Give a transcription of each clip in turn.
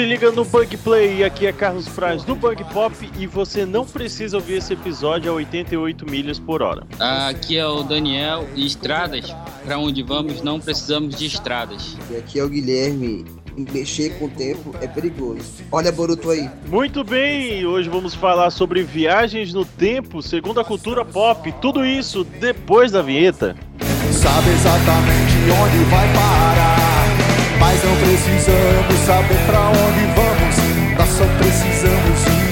se liga no Bug Play, aqui é Carlos Braz do Bug Pop e você não precisa ouvir esse episódio a 88 milhas por hora. Aqui é o Daniel e estradas, para onde vamos não precisamos de estradas. E aqui é o Guilherme mexer com o tempo é perigoso. Olha Boruto aí. Muito bem, hoje vamos falar sobre viagens no tempo segundo a cultura pop. Tudo isso depois da vinheta. Sabe exatamente onde vai parar, mas não precisamos saber pra onde vamos, nós só precisamos ir.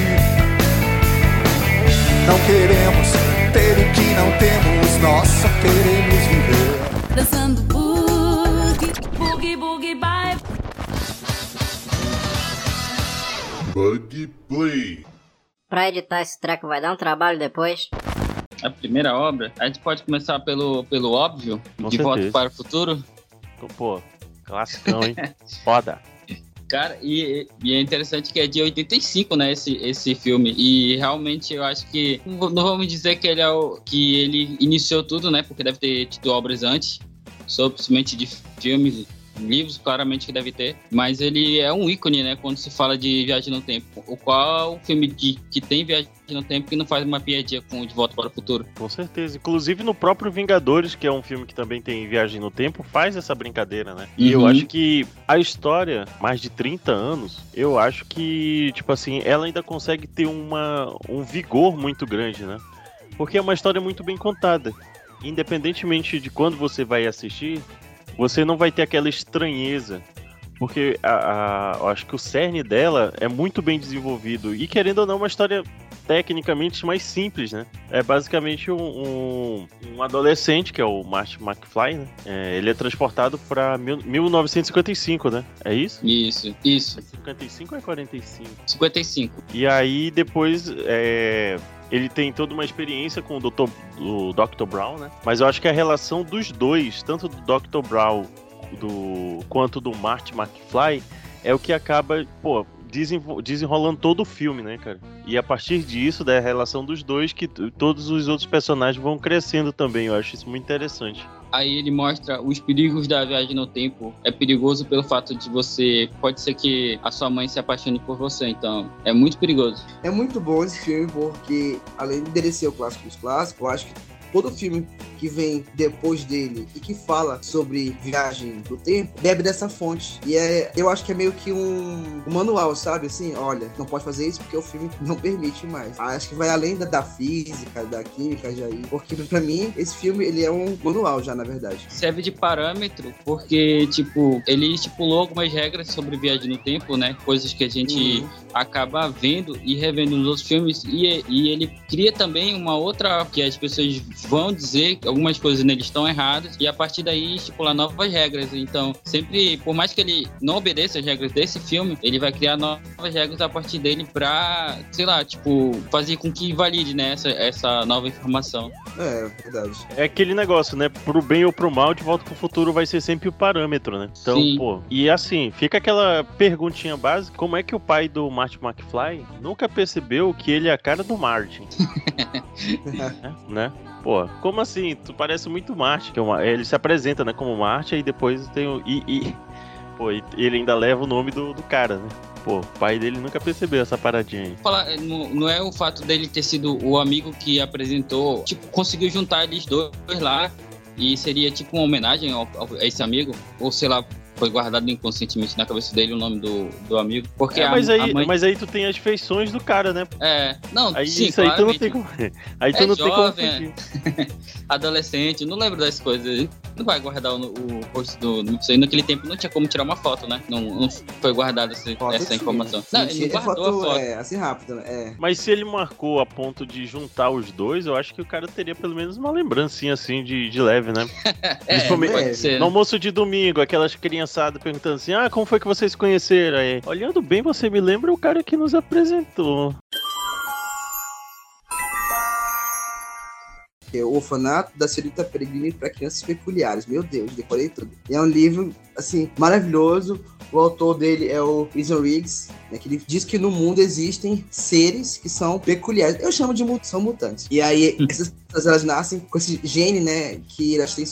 Não queremos ter o que não temos, nós só queremos viver. Dançando boogie, boogie, boogie, bye. Bug Play. Pra editar esse treco vai dar um trabalho depois. A primeira obra, a gente pode começar pelo, pelo óbvio, Com De certeza. Volta para o Futuro. Pô, classicão, hein? Foda. Cara, e, e é interessante que é de 85, né, esse, esse filme. E realmente eu acho que. Não vamos dizer que ele é o. que ele iniciou tudo, né? Porque deve ter tido obras antes, sobre de filmes, livros, claramente que deve ter. Mas ele é um ícone, né? Quando se fala de viagem no tempo. O qual o filme de, que tem viagem no tempo que não faz uma piadinha com De Volta para o Futuro. Com certeza. Inclusive no próprio Vingadores, que é um filme que também tem viagem no tempo, faz essa brincadeira, né? E eu Uhum. acho que a história, mais de 30 anos, eu acho que, tipo assim, ela ainda consegue ter uma, um vigor muito grande, né? Porque é uma história muito bem contada. Independentemente de quando você vai assistir, você não vai ter aquela estranheza. Porque a, a- eu acho que o cerne dela é muito bem desenvolvido. E querendo ou não, é uma história tecnicamente mais simples, né? É basicamente um, um, um adolescente, que é o Martin McFly, né? É, ele é transportado para 1955, né? É isso? Isso, isso. É 55 ou é 45? 55. E aí depois é, ele tem toda uma experiência com o Dr. o Dr. Brown, né? Mas eu acho que a relação dos dois, tanto do Dr. Brown do, quanto do Marty McFly, é o que acaba, pô, desenrolando todo o filme, né, cara? E a partir disso, da relação dos dois, que todos os outros personagens vão crescendo também. Eu acho isso muito interessante. Aí ele mostra os perigos da viagem no tempo. É perigoso pelo fato de você. Pode ser que a sua mãe se apaixone por você, então é muito perigoso. É muito bom esse filme porque, além de ser o clássico dos clássicos, eu acho que todo filme que vem depois dele e que fala sobre viagem do tempo bebe dessa fonte. E é, eu acho que é meio que um, um manual, sabe? Assim, olha, não pode fazer isso porque o filme não permite mais. Acho que vai além da, da física, da química já aí. Porque pra mim, esse filme ele é um manual já, na verdade. Serve de parâmetro, porque, tipo, ele estipulou algumas regras sobre viagem no tempo, né? Coisas que a gente Uhum. Acaba vendo e revendo nos outros filmes. E, e ele cria também uma outra que as pessoas vão dizer que algumas coisas nele estão erradas e a partir daí estipular novas regras. Então, sempre, por mais que ele não obedeça as regras desse filme, ele vai criar novas regras a partir dele pra, sei lá, tipo, fazer com que valide, né, essa, essa nova informação. É, verdade. É aquele negócio, né? Pro bem ou pro mal, de volta pro futuro vai ser sempre o parâmetro, né? Então, Sim. pô. E assim, fica aquela perguntinha básica: como é que o pai do Marty McFly nunca percebeu que ele é a cara do Martin? né? né? Pô, como assim? Tu parece muito Marty. Que é ele se apresenta, né, como Marty, e depois tem o. E, e- pô, e ele ainda leva o nome do, do cara, né? Pô, o pai dele nunca percebeu essa paradinha aí. falar, não, não é o fato dele ter sido o amigo que apresentou, tipo, conseguiu juntar eles dois lá e seria tipo uma homenagem ao, ao- a esse amigo, ou sei lá, foi guardado inconscientemente na cabeça dele o nome do, do amigo, porque É, a, mas, a aí, mãe... mas aí tu tem as feições do cara, né? É, não, Aí sim, isso aí tu não tem como. Aí tu É não tem como jovem, fugir. adolescente, não lembro das coisas, não vai guardar o, o rosto do, isso aí, naquele tempo não tinha como tirar uma foto, né, não, não foi guardada essa, essa informação. Sim, Não, ele não é guardou foto, a foto. É, assim rápido, né? É. Mas se ele marcou a ponto de juntar os dois, eu acho que o cara teria pelo menos uma lembrancinha assim de, de leve, né? É, Principalmente- pode ser, No né? almoço de domingo, aquelas perguntando assim: ah, como foi que vocês conheceram? Aí, olhando bem, você me lembra o cara que nos apresentou. que é O Orfanato da Senhorita Peregrine para Crianças Peculiares. Meu Deus, decorei tudo. E é um livro, assim, maravilhoso. O autor dele é o Ethan Riggs, né, que ele diz que no mundo existem seres que são peculiares. Eu chamo de são mutantes. E aí, essas pessoas, elas nascem com esse gene, né, que elas têm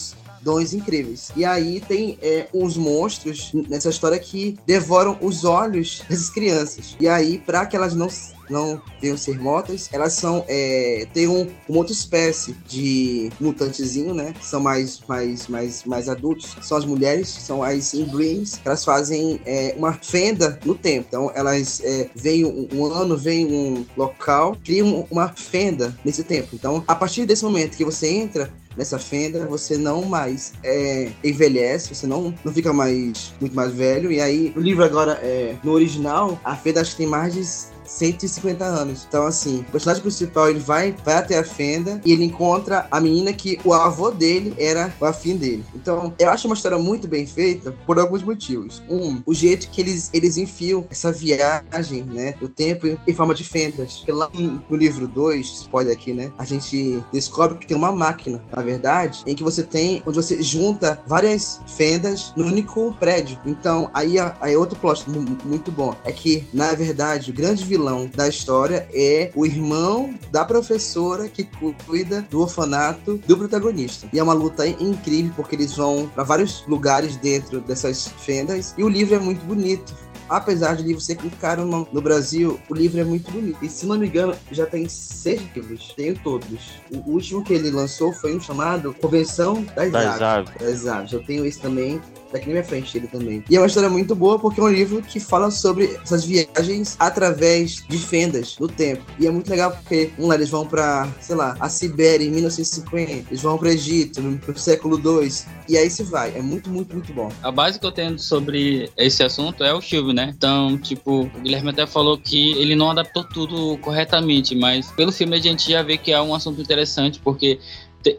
dons incríveis. E aí tem é, uns monstros nessa história que devoram os olhos dessas crianças. E aí, para que elas não não venham ser mortas, elas são é, tem um, uma outra espécie de mutantezinho, né? São mais mais mais mais adultos, são as mulheres, são as inbreeds, elas fazem é, uma fenda no tempo. Então elas é, vêm um, um ano, vem um local, criam uma fenda nesse tempo. Então a partir desse momento que você entra nessa fenda, você não mais é, envelhece, você não, não fica mais muito mais velho. E aí, o livro agora, é, no original, a fenda acho que tem mais de 150 anos. Então, assim, o personagem principal ele vai, vai até a fenda e ele encontra a menina que o avô dele era o afim dele. Então, eu acho uma história muito bem feita por alguns motivos. Um, o jeito que eles, eles enfiam essa viagem, né, do tempo em forma de fendas. Porque lá no livro 2, spoiler aqui, né, a gente descobre que tem uma máquina, na verdade, em que você tem, onde você junta várias fendas no único prédio. Então, aí, aí outro plot muito bom é que, na verdade, o grande vilão vilão da história é o irmão da professora que cuida do orfanato do protagonista. E é uma luta incrível porque eles vão para vários lugares dentro dessas fendas e o livro é muito bonito apesar de livro ser caro no, no, Brasil, o livro é muito bonito. E se não me engano, já tem seis livros. Tenho todos. O último que ele lançou foi um chamado Convenção das, das Aves. Das Aves. Eu tenho esse também tá aqui na minha frente ele também. E é uma história muito boa porque é um livro que fala sobre essas viagens através de fendas no tempo. E é muito legal porque, um lá, eles vão pra, sei lá, a Sibéria em 1950, eles vão pro Egito no, no século 2 e aí se vai. É muito, muito, muito bom. A base que eu tenho sobre esse assunto é o filme, né? Então, tipo, o Guilherme até falou que ele não adaptou tudo corretamente, mas pelo filme a gente já vê que é um assunto interessante porque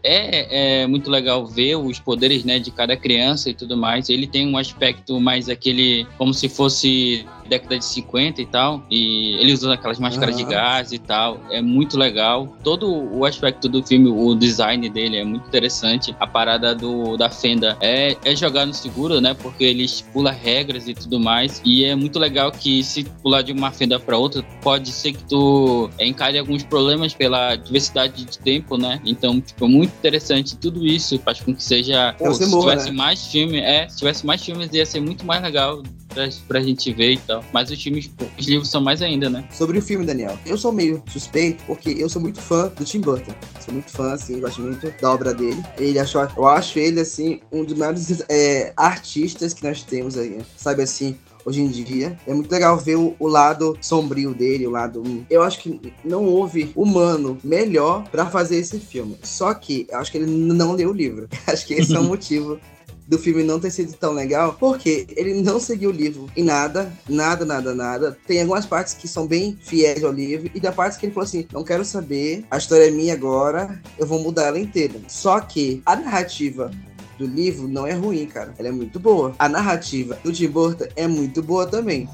é, é, muito legal ver os poderes né, de cada criança e tudo mais. Ele tem um aspecto mais aquele, como se fosse década de 50 e tal. E ele usa aquelas máscaras uhum. de gás e tal. É muito legal. Todo o aspecto do filme, o design dele é muito interessante. A parada do, da fenda é, é jogar no seguro, né? Porque eles pula regras e tudo mais. E é muito legal que se pular de uma fenda para outra, pode ser que tu encare alguns problemas pela diversidade de tempo, né? Então, tipo, muito interessante. Tudo isso faz com que seja. Pô, se tivesse né? mais filmes, é, se tivesse mais filmes, ia ser muito mais legal pra, pra gente ver e tal. Mas os filmes, os livros são mais ainda, né? Sobre o filme, Daniel, eu sou meio suspeito porque eu sou muito fã do Tim Burton. Sou muito fã, assim, gosto muito da obra dele. Ele achou, eu acho ele, assim, um dos maiores é, artistas que nós temos aí. Sabe assim, hoje em dia. É muito legal ver o, o, lado sombrio dele, o lado. Eu acho que não houve humano melhor para fazer esse filme. Só que eu acho que ele não leu o livro. acho que esse é o motivo do filme não ter sido tão legal, porque ele não seguiu o livro em nada, nada, nada, nada. Tem algumas partes que são bem fiéis ao livro, e da parte que ele falou assim: não quero saber, a história é minha agora, eu vou mudar ela inteira. Só que a narrativa do livro não é ruim, cara. Ela é muito boa. A narrativa do Tim Burton é muito boa também.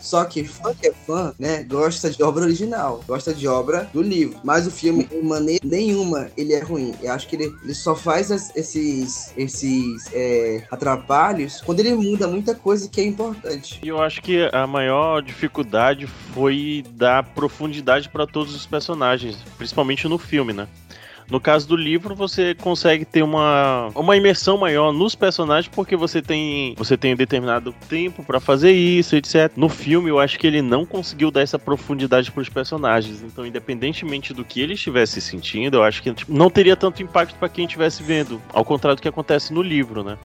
Só que fã que é fã, né, gosta de obra original, gosta de obra do livro. Mas o filme, de maneira nenhuma, ele é ruim. Eu acho que ele, ele só faz as, esses, esses é, atrapalhos quando ele muda muita coisa que é importante. E eu acho que a maior dificuldade foi dar profundidade para todos os personagens, principalmente no filme, né? No caso do livro, você consegue ter uma, uma imersão maior nos personagens porque você tem você tem determinado tempo para fazer isso, etc. No filme, eu acho que ele não conseguiu dar essa profundidade para os personagens. Então, independentemente do que ele estivesse sentindo, eu acho que tipo, não teria tanto impacto para quem estivesse vendo, ao contrário do que acontece no livro, né?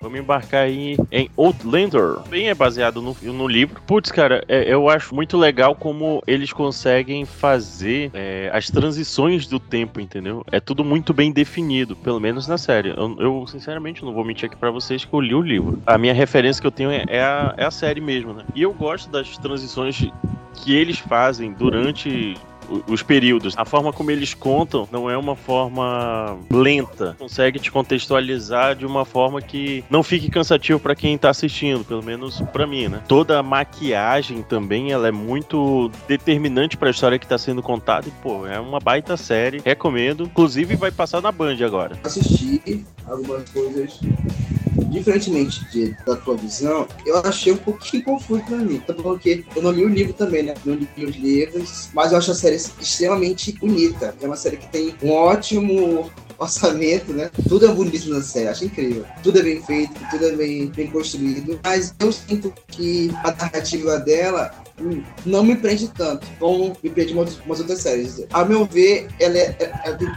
Vamos embarcar aí em Outlander. Bem é baseado no, no livro. Putz, cara, é, eu acho muito legal como eles conseguem fazer é, as transições do tempo, entendeu? É tudo muito bem definido, pelo menos na série. Eu, eu sinceramente, não vou mentir aqui pra vocês que eu li o livro. A minha referência que eu tenho é, é, a, é a série mesmo, né? E eu gosto das transições que eles fazem durante os períodos. A forma como eles contam não é uma forma lenta. Consegue te contextualizar de uma forma que não fique cansativo para quem tá assistindo, pelo menos para mim, né? Toda a maquiagem também, ela é muito determinante para a história que tá sendo contada e, pô, é uma baita série. Recomendo. Inclusive vai passar na Band agora. Assisti algumas coisas diferentemente de- da tua visão, eu achei um pouquinho confuso pra mim. Até porque eu não li o livro também, né? Não li os livros, mas eu acho a série extremamente bonita. É uma série que tem um ótimo orçamento, né? Tudo é bonito na série, acho incrível. Tudo é bem feito, tudo é bem, bem construído. Mas eu sinto que a narrativa dela hum, não me prende tanto como me prende umas, outras séries. A meu ver, ela é, é- tem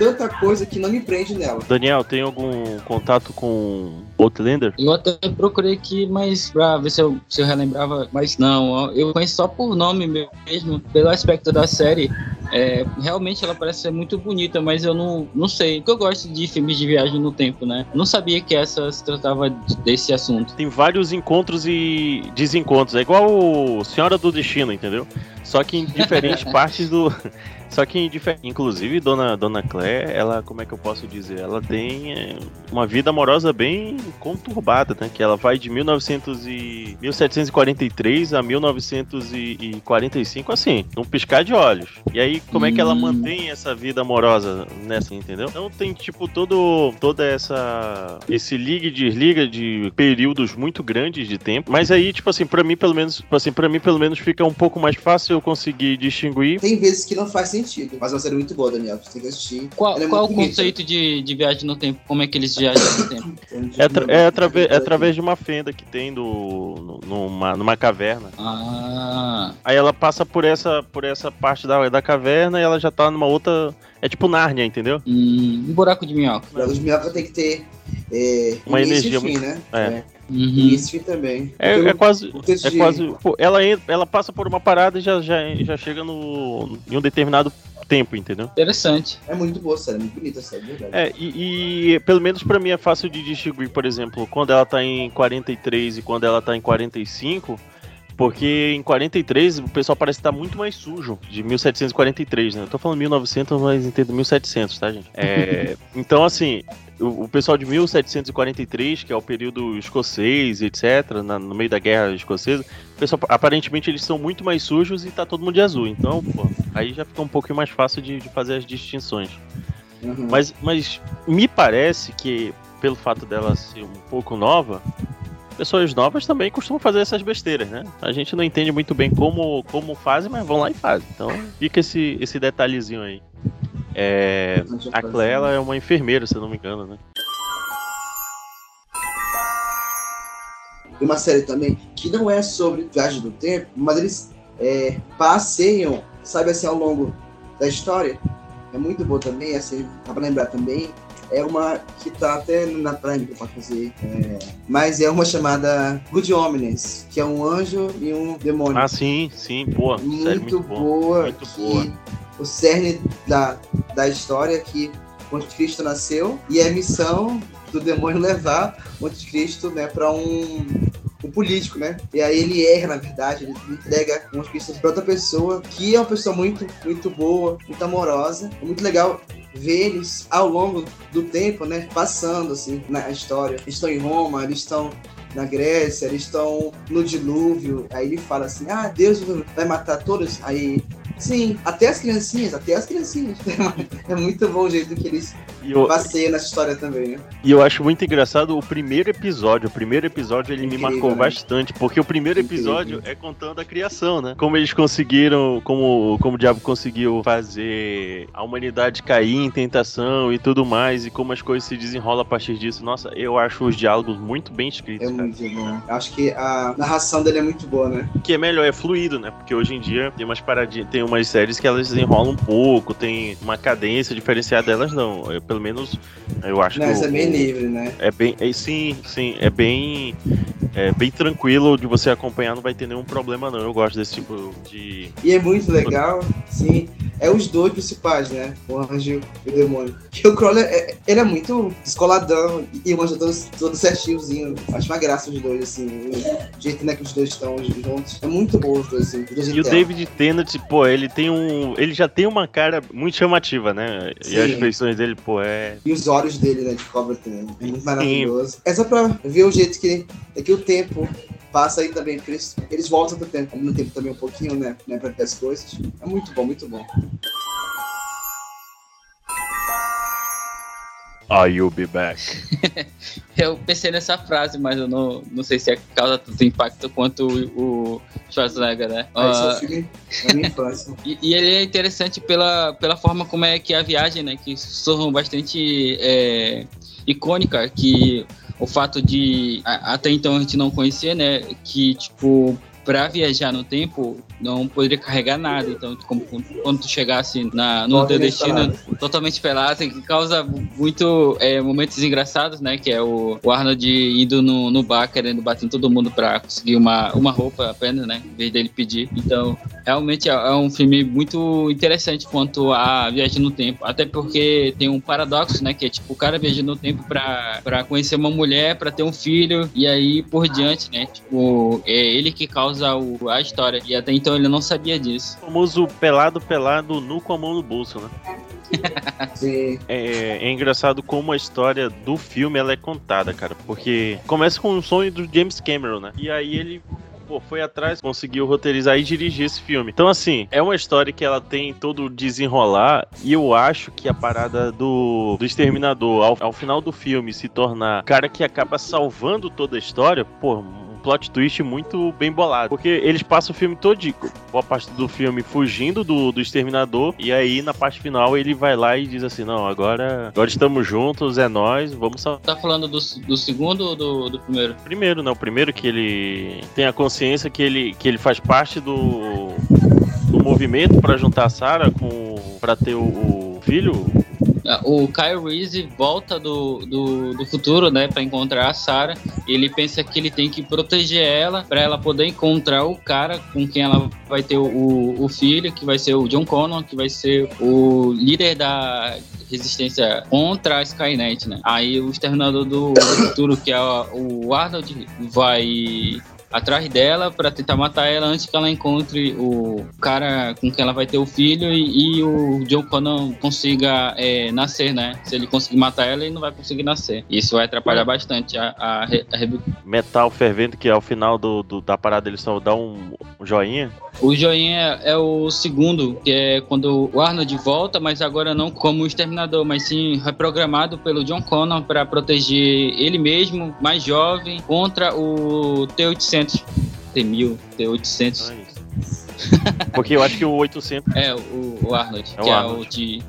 tanta coisa que não me prende nela. Daniel, tem algum contato com Outlander? Eu até procurei aqui, mas pra ver se eu, se eu relembrava, mas não, eu conheço só por nome mesmo, pelo aspecto da série. É, realmente ela parece ser muito bonita, mas eu não, não sei. Porque eu gosto de filmes de viagem no tempo, né? Não sabia que essa se tratava desse assunto. Tem vários encontros e desencontros. É igual o Senhora do Destino, entendeu? Só que em diferentes partes do. Só que. Inclusive, Dona, Dona Claire, ela, como é que eu posso dizer? Ela tem é, uma vida amorosa bem conturbada, né? Que ela vai de 1900 e... 1743 a 1945, assim, num piscar de olhos. E aí, como é que ela Hum. mantém essa vida amorosa nessa, entendeu? Então tem, tipo, todo, toda essa... Esse liga e desliga de períodos muito grandes de tempo. Mas aí, tipo assim, pra mim, pelo menos, tipo assim, pra mim, pelo menos, fica um pouco mais fácil eu conseguir distinguir Tem vezes que não faz sentido, mas é uma série muito boa, Daniel. Você tem que assistir. Qual, é qual o bonita. conceito de, de viagem no tempo? Como é que eles viajam no tempo? É, atra- é, atrave- é através de uma fenda que tem do, no- numa, numa caverna. Ah, Aí ela passa por essa, por essa parte da, da caverna e ela já tá numa outra. É tipo Nárnia, entendeu? hum, um buraco de minhoca. Os minhocas tem que ter é, Uma energia fim, muito- né? é. Uhum. E fim também. É, Então, é quase. É de- quase. pô, ela, ela passa por uma parada e já, já, já chega no, em um determinado tempo, entendeu? Interessante. É muito boa a série, é muito bonita a série, de verdade. É, e, e pelo menos pra mim é fácil de distinguir, por exemplo, quando ela tá em 43 e quando ela tá em 45. Porque em 43 o pessoal parece estar muito mais sujo, de 1743, né? Eu tô falando 1900, mas entendo 1700, tá, gente? É, então, assim, o, o pessoal de 1743, que é o período escocês, etc., na- no meio da guerra escocesa, o pessoal, aparentemente eles são muito mais sujos e tá todo mundo de azul. Então, pô, aí já fica um pouquinho mais fácil de- de fazer as distinções. Uhum. Mas, mas me parece que, pelo fato dela ser um pouco nova, pessoas novas também costumam fazer essas besteiras, né? A gente não entende muito bem como, como fazem, mas vão lá e fazem. Então fica esse, esse detalhezinho aí. É, a Claire ela é uma enfermeira, se eu não me engano, né? Uma série também que não é sobre viagem do tempo, mas eles é, passeiam, sabe assim, ao longo da história. É muito boa também, assim, dá pra lembrar também. É uma que tá até na Prime posso fazer. é, mas é uma chamada Good Omens, que é um anjo e um demônio. Ah, sim, sim, série muito, muito boa. boa. muito boa. O cerne da, da história é que o Anticristo nasceu e é a missão do demônio levar o Anticristo né, para um, um político, né? E aí ele erra, na verdade, ele entrega o Anticristo para outra pessoa, que é uma pessoa muito, muito boa, muito amorosa. É muito legal ver eles ao longo do tempo, né? Passando, assim, na história. Eles estão em Roma, eles estão na Grécia, eles estão no dilúvio. Aí ele fala assim: Ah, Deus vai matar todos. Aí, sim, até as criancinhas, até as criancinhas. É muito bom o jeito que eles E eu, passeiam nessa história também, né? e eu acho muito engraçado o primeiro episódio. O primeiro episódio ele me Incrível, marcou né? bastante, porque o primeiro Incrível. episódio é contando a criação, né? Como eles conseguiram, como, como o diabo conseguiu fazer a humanidade cair em tentação e tudo mais, e como as coisas se desenrolam a partir disso. Nossa, eu acho os diálogos muito bem escritos, É cara. muito bom. Acho que a narração dele é muito boa, né? O que é melhor, é fluido, né? Porque hoje em dia tem umas paradinhas, tem umas séries que elas desenrolam um pouco, tem uma cadência diferenciada delas, não. Eu, pelo menos eu acho Não, que. é bem o- livre, né? É bem. É, sim, sim. É bem. É bem tranquilo de você acompanhar, não vai ter nenhum problema, não. Eu gosto desse tipo de. E é muito legal, sim. É os dois principais, né? O anjo e o demônio. Que o Crawler, é- ele é muito descoladão e o anjo todo, todo certinhozinho. Acho uma graça os dois, assim. O jeito né, que os dois estão juntos. É muito bom os dois, assim. Os dois E o tela. David Tennant, pô, ele tem um. Ele já tem uma cara muito chamativa, né? E as Sim. feições dele, pô, é. E os olhos dele, né, de cobra também. É muito maravilhoso. É só pra ver o jeito que, é que o tempo passa aí também, porque eles, eles voltam pro tempo, no tempo também um pouquinho, né, né, pra ver as coisas. É muito bom, muito bom. Are you be back? Eu pensei nessa frase, mas eu não, não sei se é causa tanto impacto quanto o, o Schwarzenegger, né? Esse é Ah, o filme da minha infância. E, e ele é interessante pela, pela forma como é que é a viagem, né? Que tornou bastante é, icônica, que o fato de a- até então a gente não conhecer, né? Que tipo para viajar no tempo não poderia carregar nada, então como quando tu chegasse na, no teu destino totalmente pelado, que causa muito é, momentos engraçados, né? Que é o, o Arnold indo no, no bar querendo bater em todo mundo pra conseguir uma, uma roupa apenas, né? Em vez dele pedir. Então, realmente é, é um filme muito interessante quanto a viagem no tempo. Até porque tem um paradoxo, né? Que é tipo o cara viajando no tempo pra conhecer uma mulher, pra ter um filho, e aí por diante, né? Tipo, é ele que causa o, a história. E até então ele não sabia disso. O famoso pelado, pelado, nu com a mão no bolso, né? Sim. É, é engraçado como a história do filme ela é contada, cara. Porque começa com um sonho do James Cameron, né? E aí ele pô, foi atrás, conseguiu roteirizar e dirigir esse filme. Então, assim, é uma história que ela tem todo o desenrolar. E eu acho que a parada do, do Exterminador, ao, ao final do filme, se tornar o cara que acaba salvando toda a história, pô. Plot twist muito bem bolado. Porque eles passam o filme todo, boa parte do filme fugindo do, do exterminador. E aí, na parte final, ele vai lá e diz assim: Não, agora, agora estamos juntos, é nós, vamos salvar. Tá falando do, do segundo ou do, do primeiro? Primeiro, né? O primeiro que ele tem a consciência que ele, que ele faz parte do, do movimento pra juntar a Sarah com. pra ter o, o filho. O Kyle Reese volta do, do, do futuro, né, para encontrar a Sarah. Ele pensa que ele tem que proteger ela para ela poder encontrar o cara com quem ela vai ter o, o filho, que vai ser o John Connor, que vai ser o líder da resistência contra a Skynet, né? Aí o exterminador do, do futuro, que é o Arnold, vai atrás dela para tentar matar ela antes que ela encontre o cara com quem ela vai ter o filho e, e o John Connor consiga é, nascer, né? Se ele conseguir matar ela, ele não vai conseguir nascer. Isso vai atrapalhar bastante a, a, re- a Metal fervendo, que ao final do, do- da parada ele só dá um, um joinha. O joinha é o segundo, que é quando o Arnold volta, mas agora não como exterminador, mas sim reprogramado pelo John Connor para proteger ele mesmo, mais jovem, contra o T-800. T-1000, T-800. Então é isso. Porque eu acho que o 800. É, o, o Arnold, É o que é Arnold. o de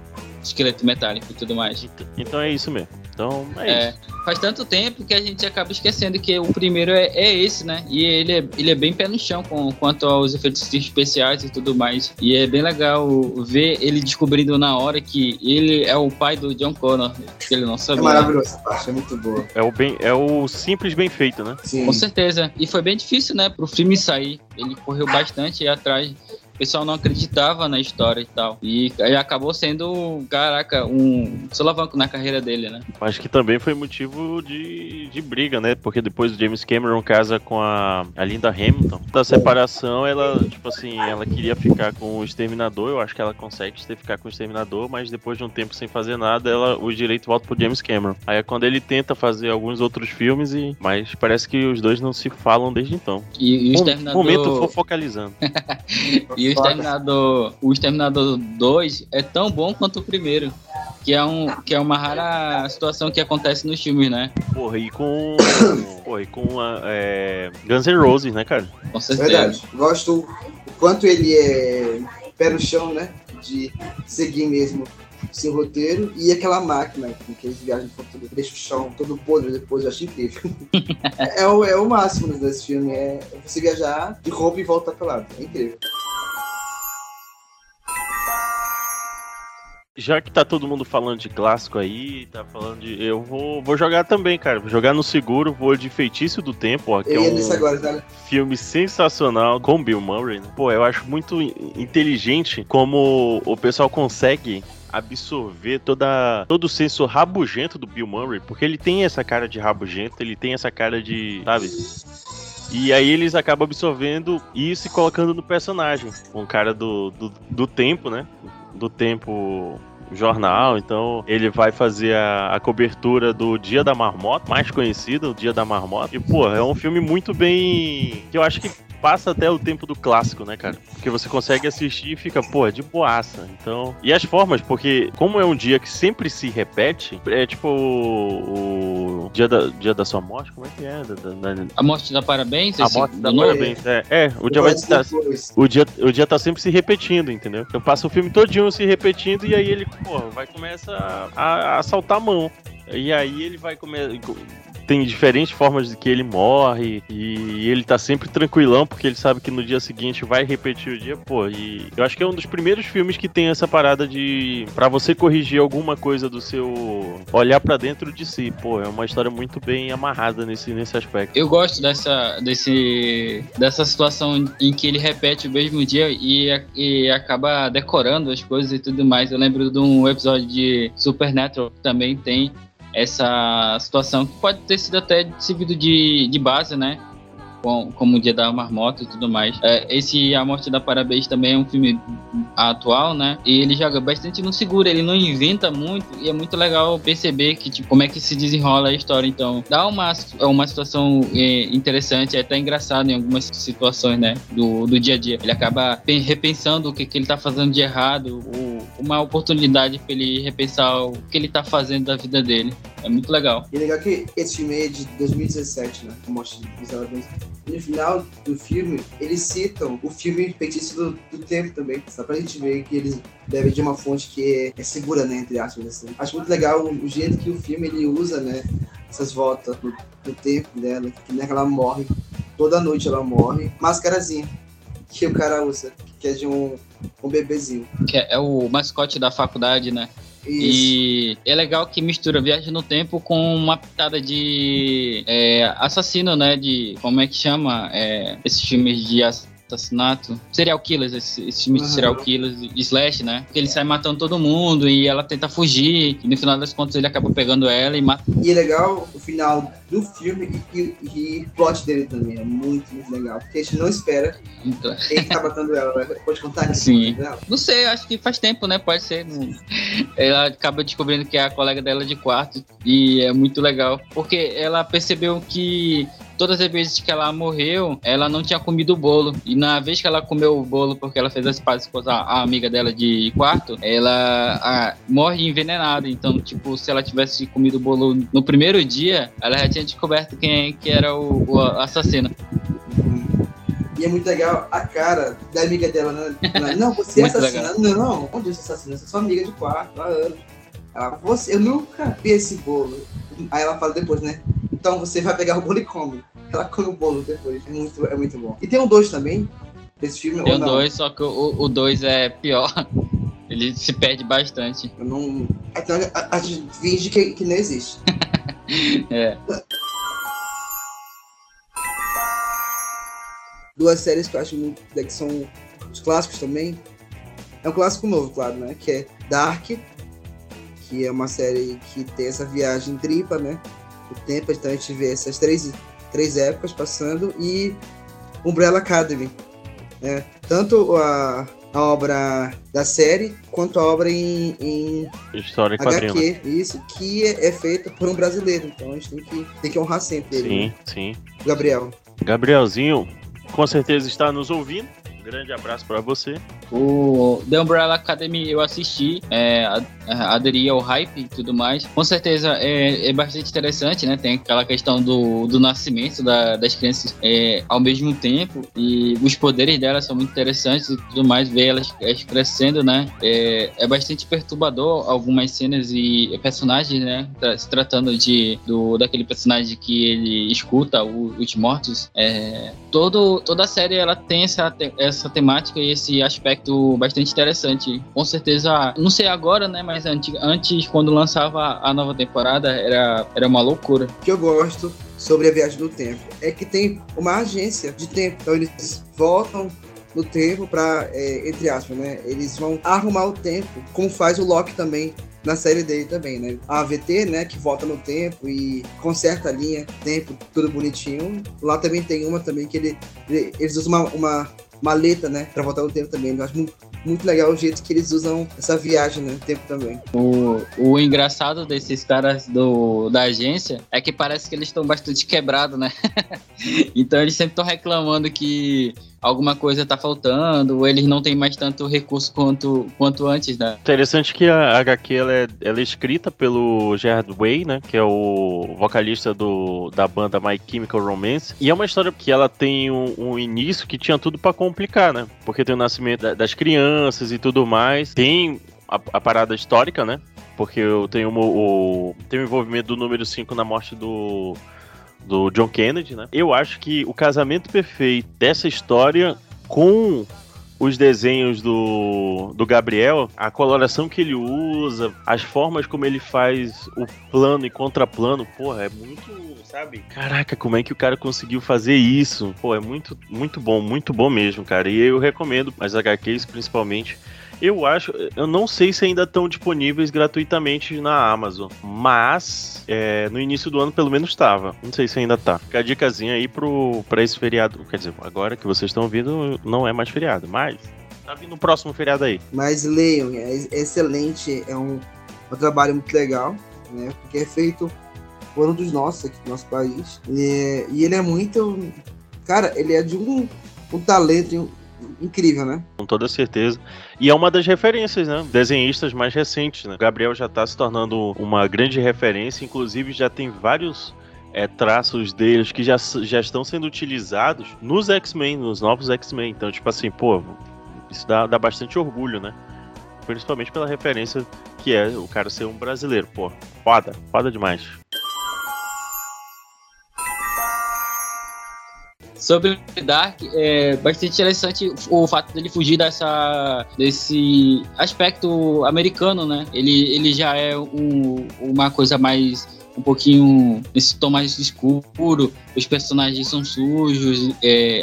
esqueleto metálico e tudo mais. Então é isso mesmo. Então é, É, isso. faz tanto tempo que a gente acaba esquecendo que o primeiro é, é esse, né? E ele é, ele é bem pé no chão com, quanto aos efeitos especiais e tudo mais. E é bem legal ver ele descobrindo na hora que ele é o pai do John Connor, que ele não É sabia. maravilhoso essa parte, é muito boa. É o, bem, é o simples bem feito, né? Sim. Com certeza. E foi bem difícil, né, pro filme sair. Ele correu bastante atrás. O pessoal não acreditava na história e tal. E aí acabou sendo, caraca, um solavanco na carreira dele, né? Acho que também foi motivo de, de briga, né? Porque depois o James Cameron casa com a, a Linda Hamilton. Da separação, ela, tipo assim, ela queria ficar com o Exterminador. Eu acho que ela consegue ter- ficar com o Exterminador, mas depois de um tempo sem fazer nada, ela, o direito volta pro James Cameron. Aí é quando ele tenta fazer alguns outros filmes, e mas parece que os dois não se falam desde então. E, e o Exterminador... Momento fofocalizando. E o Exterminador, o Exterminador 2 é tão bom quanto o primeiro. Que é, um, que é uma rara situação que acontece nos filmes, né? Porra, e com. porra, e com a, é, Guns N' Roses, né, cara? Com certeza. Verdade. Gosto o quanto ele é pé no chão, né? De seguir mesmo seu roteiro e aquela máquina com que eles viajam por tudo, deixa o chão todo podre depois, eu acho incrível. é, o, é o máximo desse filme, é você viajar de roupa e voltar pelado. É incrível. Já que tá todo mundo falando de clássico aí, tá falando de. Eu vou, vou jogar também, cara. Vou jogar no seguro, vou de Feitiço do Tempo, ó, que é Eu ia um agora, né? filme sensacional com Bill Murray. né? Pô, eu acho muito in- inteligente como o pessoal consegue absorver toda, todo o senso rabugento do Bill Murray, porque ele tem essa cara de rabugento, ele tem essa cara de, sabe? E aí eles acabam absorvendo isso e colocando no personagem. Um cara do, do, do tempo, né? Do tempo jornal, então ele vai fazer a, a cobertura do Dia da Marmota, mais conhecido, o Dia da Marmota. E, pô, é um filme muito bem. que eu acho que passa até o tempo do clássico, né, cara? Porque você consegue assistir e fica, pô, é de boaça. Então. E as formas, porque como é um dia que sempre se repete, é tipo o, o dia, da, dia da sua morte, como é que é? Da- da- A morte da parabéns? a morte da novo? parabéns. É, é, o dia vai estar. O dia, o dia tá sempre se repetindo, entendeu? Então passa o filme todinho se repetindo e aí ele, porra, vai começa a, a, a saltar a mão. E aí ele vai comer. Tem diferentes formas de que ele morre e ele tá sempre tranquilão porque ele sabe que no dia seguinte vai repetir o dia, pô. E eu acho que é um dos primeiros filmes que tem essa parada de Pra você corrigir alguma coisa do seu olhar pra dentro de si, pô, é uma história muito bem amarrada nesse nesse aspecto. Eu gosto dessa, desse, dessa situação em que ele repete o mesmo dia e, e acaba decorando as coisas e tudo mais. Eu lembro de um episódio de Supernatural que também tem essa situação que pode ter sido até servido de, de base, né? Com- Como o Dia da Marmota e tudo mais. É, esse A Morte da Parabéns também é um filme atual, né? E ele joga bastante no seguro, ele não inventa muito e é muito legal perceber que, tipo, como é que se desenrola a história. Então, dá uma, é uma situação é, interessante, é até engraçado em algumas situações, né? Do, do dia a dia. Ele acaba pe- repensando o que, que ele tá fazendo de errado, uma oportunidade para ele repensar o que ele tá fazendo da vida dele. É muito legal. E legal que esse filme é de 2017, né? A morte de Isabel E no final do filme, eles citam o filme Feitiço do, do Tempo também. Só pra gente ver que eles devem de uma fonte que é, é segura, né? Entre aspas, assim. Acho muito legal o, o jeito que o filme ele usa, né? Essas voltas do, do tempo dela, que né, ela morre. Toda noite ela morre. Máscarazinha. Que o cara usa, que é de um, um bebezinho. Que é, é o mascote da faculdade, né? Isso. E é legal que mistura viagem no tempo com uma pitada de é, assassino, né? De como é que chama é, esses filmes de assassinato? Serial killers, esses filmes de Uhum. serial killers de slash, né? Porque ele sai matando todo mundo e ela tenta fugir e no final das contas ele acaba pegando ela e mata. E é legal o final do filme e, e, o plot dele também. É muito, muito legal. Porque a gente não espera Então, quem tá matando ela. Né? Pode contar que Sim. dela? Não sei, acho que faz tempo, né? Pode ser. Ela acaba descobrindo que é a colega dela de quarto e é muito legal. Porque ela percebeu que todas as vezes que ela morreu, ela não tinha comido o bolo. E na vez que ela comeu o bolo, porque ela fez as pazes com a, a amiga dela de quarto, ela ah, morre envenenada. Então, tipo, se ela tivesse comido o bolo no primeiro dia, ela já tinha descoberto quem que era o, o assassino. E é muito legal a cara da amiga dela, né? Não, você é assassina. Não, onde você é assassina? Você é sua amiga de quarto há anos. Ela, você, eu nunca vi esse bolo. Aí ela fala depois, né? Então você vai pegar o bolo e come. Ela come o bolo depois. É muito, é muito bom. E tem um dois também, desse filme, Tem não? dois, só que o dois é pior. Ele se perde bastante. Eu não... Então a, a gente finge que, que não existe. É. duas séries que eu acho muito né, que são os clássicos também. É um clássico novo, claro, né? Que é Dark, que é uma série que tem essa viagem tripla, né? O tempo, então a gente vê essas três, três épocas passando e Umbrella Academy, né? Tanto a, a obra da série quanto a obra em, em História em quadrinho. né? HQ, isso, que é, é feita por um brasileiro. Então a gente tem que, tem que honrar sempre ele, né? Sim, sim. Gabriel. Gabrielzinho, com certeza está nos ouvindo. Um grande abraço para você. O The Umbrella Academy eu assisti, é, aderi ao hype e tudo mais. Com certeza é, é bastante interessante, né? Tem aquela questão do, do nascimento da- das crianças é, ao mesmo tempo e os poderes delas são muito interessantes e tudo mais. Ver elas, elas crescendo, né? É, é bastante perturbador algumas cenas e personagens, né? Se tratando de do, daquele personagem que ele escuta o- os mortos. É, todo, toda a série ela tem essa, essa temática e esse aspecto bastante interessante. Com certeza, não sei agora, né? Mas antes, quando lançava a nova temporada, era, era uma loucura. O que eu gosto sobre a viagem do tempo é que tem uma agência de tempo. Então eles voltam no tempo para, entre aspas, né? Eles vão arrumar o tempo, como faz o Loki também na série dele também, né? A AVT, né, que volta no tempo e conserta a linha, tempo, tudo bonitinho. Lá também tem uma também que ele, ele- eles usam uma, uma maleta, né, para voltar no tempo também. Eu acho muito, muito legal o jeito que eles usam essa viagem né, no tempo também. O, o engraçado desses caras do, da agência é que parece que eles estão bastante quebrados, né? então eles sempre estão reclamando que alguma coisa tá faltando, ou eles não têm mais tanto recurso quanto, quanto antes, né? Interessante que a HQ ela é, ela é escrita pelo Gerard Way, né? Que é o vocalista do, da banda My Chemical Romance. E é uma história que ela tem um, um início que tinha tudo pra complicar, né? Porque tem o nascimento da- das crianças e tudo mais. Tem a, a parada histórica, né? Porque eu tenho o, o, tem o envolvimento do número 5 na morte do, do John Kennedy, né? Eu acho que o casamento perfeito dessa história com os desenhos do, do Gabriel, a coloração que ele usa, as formas como ele faz o plano e contraplano, porra, é muito, sabe? Caraca, como é que o cara conseguiu fazer isso? Pô, é muito, muito bom, muito bom mesmo, cara. E eu recomendo as HQs principalmente. Eu acho, eu não sei se ainda estão disponíveis gratuitamente na Amazon, mas é, no início do ano pelo menos estava. Não sei se ainda tá. Fica a dicasinha aí pro, pra esse feriado. Quer dizer, agora que vocês estão ouvindo, não é mais feriado, mas tá vindo o próximo feriado aí. Mas leiam, é excelente, é um, um trabalho muito legal, né? Porque é feito por um dos nossos aqui do nosso país. E, e ele é muito. Cara, ele é de um, um talento incrível, né? Com toda certeza. E é uma das referências, né? Desenhistas mais recentes, né? Gabriel já tá se tornando uma grande referência, inclusive já tem vários é, traços deles que já, já estão sendo utilizados nos X-Men, nos novos X-Men. Então, tipo assim, pô, isso dá, dá bastante orgulho, né? Principalmente pela referência que é o cara ser um brasileiro, pô. Foda, foda demais. Sobre Dark, é bastante interessante o fato dele fugir dessa, desse aspecto americano, né? Ele, ele já é um, uma coisa mais um pouquinho esse tom mais escuro, os personagens são sujos, é,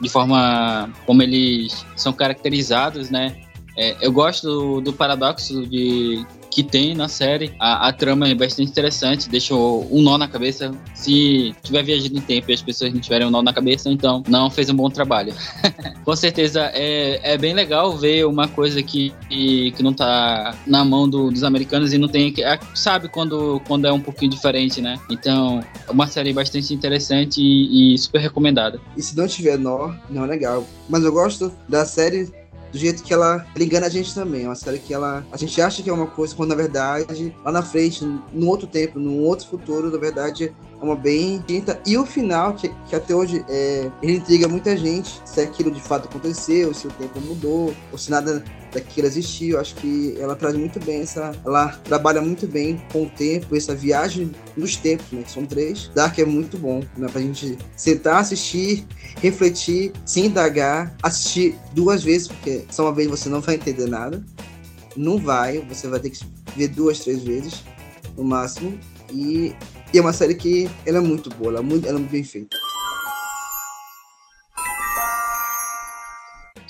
de forma como eles são caracterizados, né? É, eu gosto do, do paradoxo de que tem na série. A, a, trama é bastante interessante, deixa um nó na cabeça. Se tiver viajando em tempo e as pessoas não tiverem um nó na cabeça, então não fez um bom trabalho. Com certeza é, é bem legal ver uma coisa que, que, não tá na mão do, dos americanos e não tem. que Sabe quando, quando é um pouquinho diferente, né? Então, é uma série bastante interessante e, e super recomendada. E se não tiver nó, não é legal. Mas eu gosto da série do jeito que ela, ela engana a gente também. É uma série que ela, a gente acha que é uma coisa, quando na verdade, lá na frente, num outro tempo, num outro futuro, na verdade, é uma bem tinta. E o final, que, que até hoje é, ele intriga muita gente, se aquilo de fato aconteceu, se o tempo mudou, ou se nada daquilo existiu. Acho que ela traz muito bem essa. Ela trabalha muito bem com o tempo, essa viagem dos tempos, né? Que são três. Dark é muito bom, né? Pra gente sentar, assistir, refletir, se indagar, assistir duas vezes, porque só uma vez você não vai entender nada. Não vai, você vai ter que ver duas, três vezes no máximo. E, e é uma série que ela é muito boa, ela é muito, ela é muito bem feita.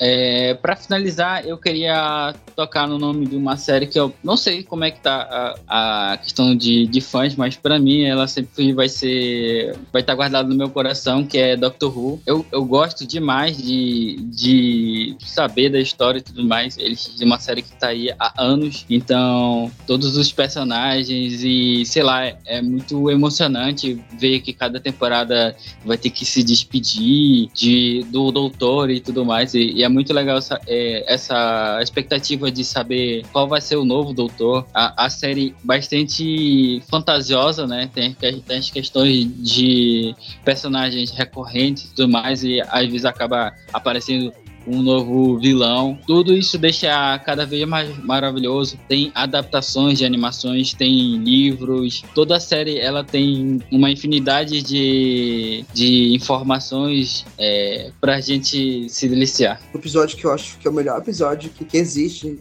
É, para finalizar, eu queria tocar no nome de uma série que eu não sei como é que tá a, a questão de, de fãs, mas para mim ela sempre vai ser vai estar tá guardada no meu coração, que é Doctor Who. Eu, eu gosto demais de, de saber da história e tudo mais. Eles de uma série que tá aí há anos, então todos os personagens e sei lá, é, é muito emocionante ver que cada temporada vai ter que se despedir de do doutor e tudo mais e, e é muito legal essa, é, essa expectativa de saber qual vai ser o novo doutor. A, a série bastante fantasiosa, né? Tem, tem as questões de personagens recorrentes e tudo mais, e às vezes acaba aparecendo um novo vilão. Tudo isso deixa cada vez mais maravilhoso. Tem adaptações de animações, tem livros. Toda a série ela tem uma infinidade de, de informações é, pra gente se deliciar. O episódio que eu acho que é o melhor episódio que, que existe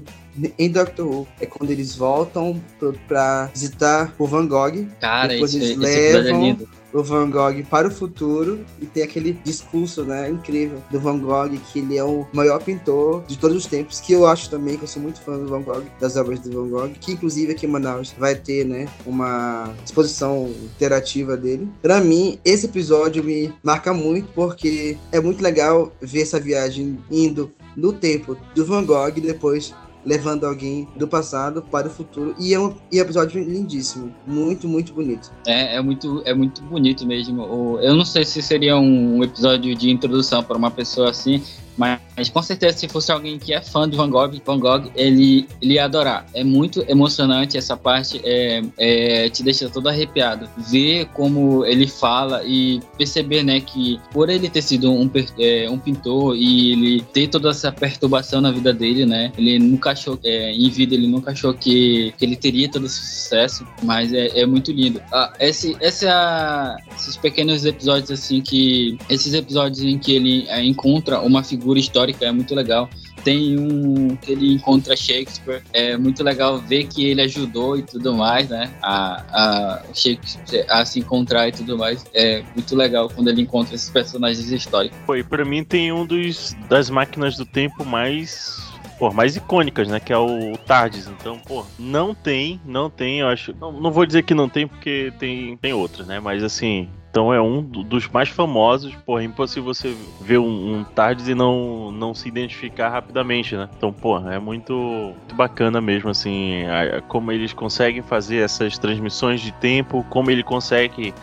em Doctor Who é quando eles voltam pra, pra visitar o Van Gogh. Cara, Depois esse, eles esse episódio é levam lindo. O Van Gogh para o futuro e tem aquele discurso, né, incrível do Van Gogh que ele é o maior pintor de todos os tempos, que eu acho também que eu sou muito fã do Van Gogh, das obras do Van Gogh, que inclusive aqui em Manaus vai ter, né, uma exposição interativa dele. Para mim, esse episódio me marca muito porque é muito legal ver essa viagem indo no tempo do Van Gogh e depois levando alguém do passado para o futuro. E é um, e é episódio lindíssimo. Muito, muito bonito. É, é muito, é muito bonito mesmo. Eu não sei se seria um episódio de introdução para uma pessoa assim, mas com certeza se fosse alguém que é fã de Van Gogh, Van Gogh, ele, ele ia adorar. É muito emocionante essa parte, é, é, te deixa todo arrepiado. Ver como ele fala e perceber, né, que por ele ter sido um, é, um pintor e ele ter toda essa perturbação na vida dele, né, ele nunca achou, é, em vida ele nunca achou que, que ele teria todo esse sucesso, mas é, é muito lindo. Ah, esse, esses pequenos episódios assim que, esses episódios em que ele é, encontra uma figura histórica é muito legal. Tem um que ele encontra Shakespeare, é muito legal ver que ele ajudou e tudo mais, né? A, a Shakespeare a se encontrar e tudo mais. É muito legal quando ele encontra esses personagens históricos. E pra mim tem um dos das máquinas do tempo mais. Pô, mais icônicas, né? Que é o TARDIS. Então, pô, não tem, não tem, eu acho. Não, não vou dizer que não tem, porque tem, tem outros, né? Mas assim. Então é um do- dos mais famosos, porra, é impossível você ver um, um TARDIS e não, não se identificar rapidamente, né? Então, porra, é muito, muito bacana mesmo, assim, a- a- como eles conseguem fazer essas transmissões de tempo, como ele consegue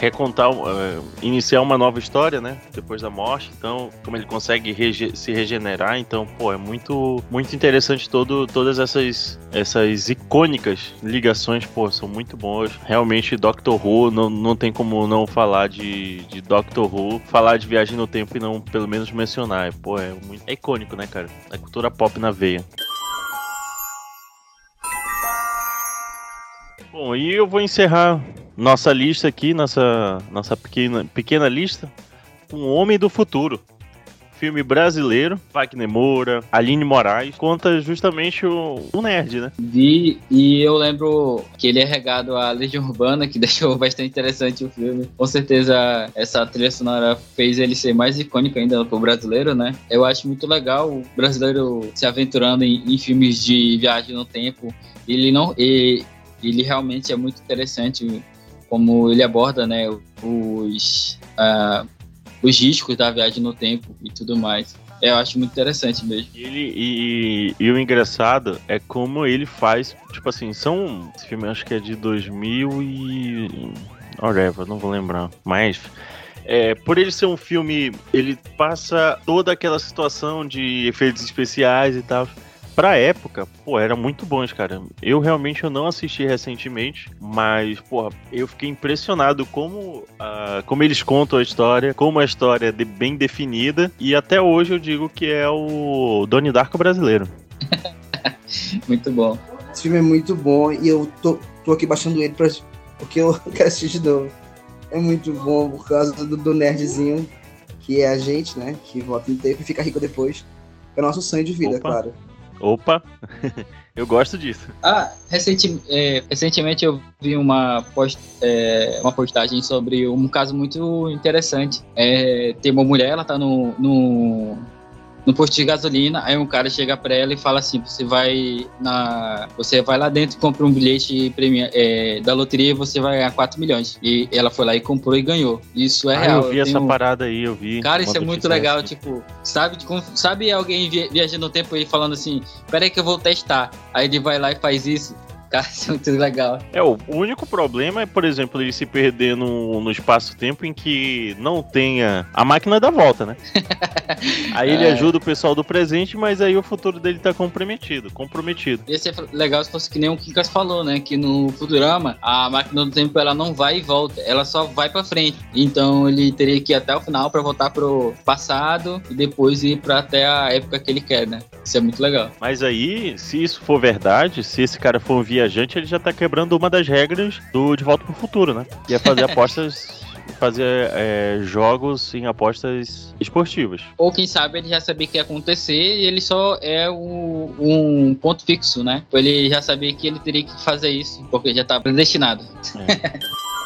recontar, eh, iniciar uma nova história, né? Depois da morte. Então, como ele consegue rege- se regenerar. Então, pô, é muito, muito interessante todo, todas essas, essas icônicas ligações, pô, são muito boas. Realmente, Doctor Who, não, não tem como não falar de, de Doctor Who, falar de viagem no tempo e não, pelo menos, mencionar. Pô, é, muito, é icônico, né, cara? É cultura pop na veia. Bom, e eu vou encerrar nossa lista aqui, nossa, nossa pequena, pequena lista, O Homem do Futuro. Filme brasileiro, Wagner Moura, Aline Moraes, conta justamente o, o nerd, né? Vi e eu lembro que ele é regado à Legião Urbana, que deixou bastante interessante o filme. Com certeza essa trilha sonora fez ele ser mais icônico ainda pro brasileiro, né? Eu acho muito legal o brasileiro se aventurando em, em filmes de viagem no tempo. Ele não, e- ele realmente é muito interessante como ele aborda, né, os ah, os riscos da viagem no tempo e tudo mais. Eu acho muito interessante mesmo. Ele, e, e o engraçado é como ele faz, tipo assim, são. Esse filme acho que é de 2000 e. Whatever, não vou lembrar. Mas. É, por ele ser um filme, ele passa toda aquela situação de efeitos especiais e tal. Pra época, pô, era muito bons, cara. Eu realmente eu não assisti recentemente, mas, porra, eu fiquei impressionado como, ah, como eles contam a história, como a história é de- bem definida, e até hoje eu digo que é o Donnie Darko brasileiro. Muito bom. Esse filme é muito bom e eu tô, tô aqui baixando ele pra, porque eu quero assistir de novo. É muito bom por causa do, do nerdzinho, que é a gente, né? Que volta no tempo e fica rico depois. É o nosso sonho de vida, Opa. claro. Opa, eu gosto disso. Ah, recenti- é, recentemente eu vi uma, post, é, uma postagem sobre um caso muito interessante. É, tem uma mulher, ela tá no, no, no posto de gasolina, aí um cara chega pra ela e fala assim, você vai na. Você vai lá dentro e compra um bilhete premia, é, da loteria e você vai ganhar 4 milhões. E ela foi lá e comprou e ganhou. Isso é ah, real. eu vi eu essa tenho- parada aí, eu vi. Cara, isso é muito legal, assim. tipo, sabe, sabe alguém vi- viajando no tempo e falando assim, peraí que eu vou testar. Aí ele vai lá e faz isso. Cara, isso é muito legal. É, o único problema é, por exemplo, ele se perder no, no espaço-tempo em que não tenha a máquina da volta, né? Aí ele É. ajuda o pessoal do presente, mas aí o futuro dele tá comprometido, comprometido. Ia ser legal se fosse que nem o Kinkas falou, né? Que no Futurama, a máquina do tempo ela não vai e volta, ela só vai pra frente. Então ele teria que ir até o final pra voltar pro passado e depois ir pra até a época que ele quer, né? Isso é muito legal. Mas aí, se isso for verdade, se esse cara for um viajante, ele já tá quebrando uma das regras do De Volta pro Futuro, né? Ia fazer apostas, fazer é, jogos em apostas esportivas. Ou quem sabe ele já sabia que ia acontecer e ele só é o- um ponto fixo, né? Ele já sabia que ele teria que fazer isso, porque já tá predestinado.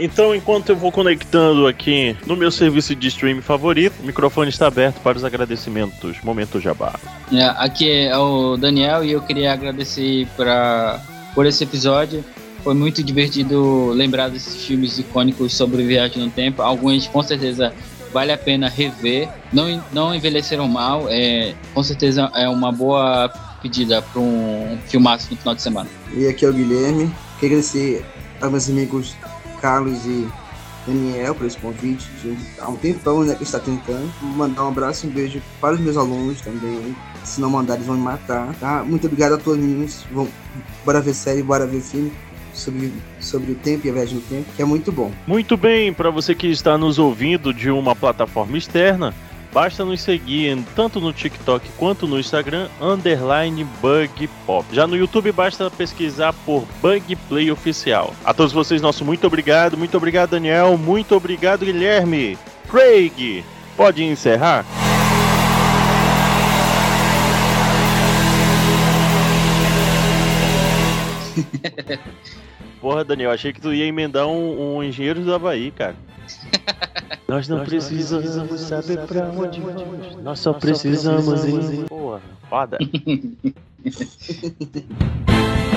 Então, enquanto eu vou conectando aqui no meu serviço de streaming favorito, o microfone está aberto para os agradecimentos. Momento Jabá. É, aqui é o Daniel e eu queria agradecer pra, por esse episódio. Foi muito divertido lembrar desses filmes icônicos sobre viagem no tempo. Alguns com certeza vale a pena rever. Não, não envelheceram mal, é, com certeza é uma boa pedida para um filmaço no final de semana. E aqui é o Guilherme. Queria agradecer aos meus amigos Carlos e Daniel por esse convite. Há um tempão né, que está tentando. Mandar um abraço e um beijo para os meus alunos também. Se não mandar, eles vão me matar. Tá? Muito obrigado a todos. Vão, bora ver série, bora ver filme sobre, sobre o tempo e a viagem no tempo, que é muito bom. Muito bem, para você que está nos ouvindo de uma plataforma externa, basta nos seguir tanto no TikTok quanto no Instagram, underline Bug Pop. Já no YouTube basta pesquisar por Bug Play Oficial. A todos vocês, nosso muito obrigado, muito obrigado Daniel, muito obrigado Guilherme. Craig, pode encerrar? Porra, Daniel, achei que tu ia emendar um, um Engenheiros do Havaí, cara. Nós não precisamos saber pra onde vamos. Nós só precisamos ir. Porra, foda.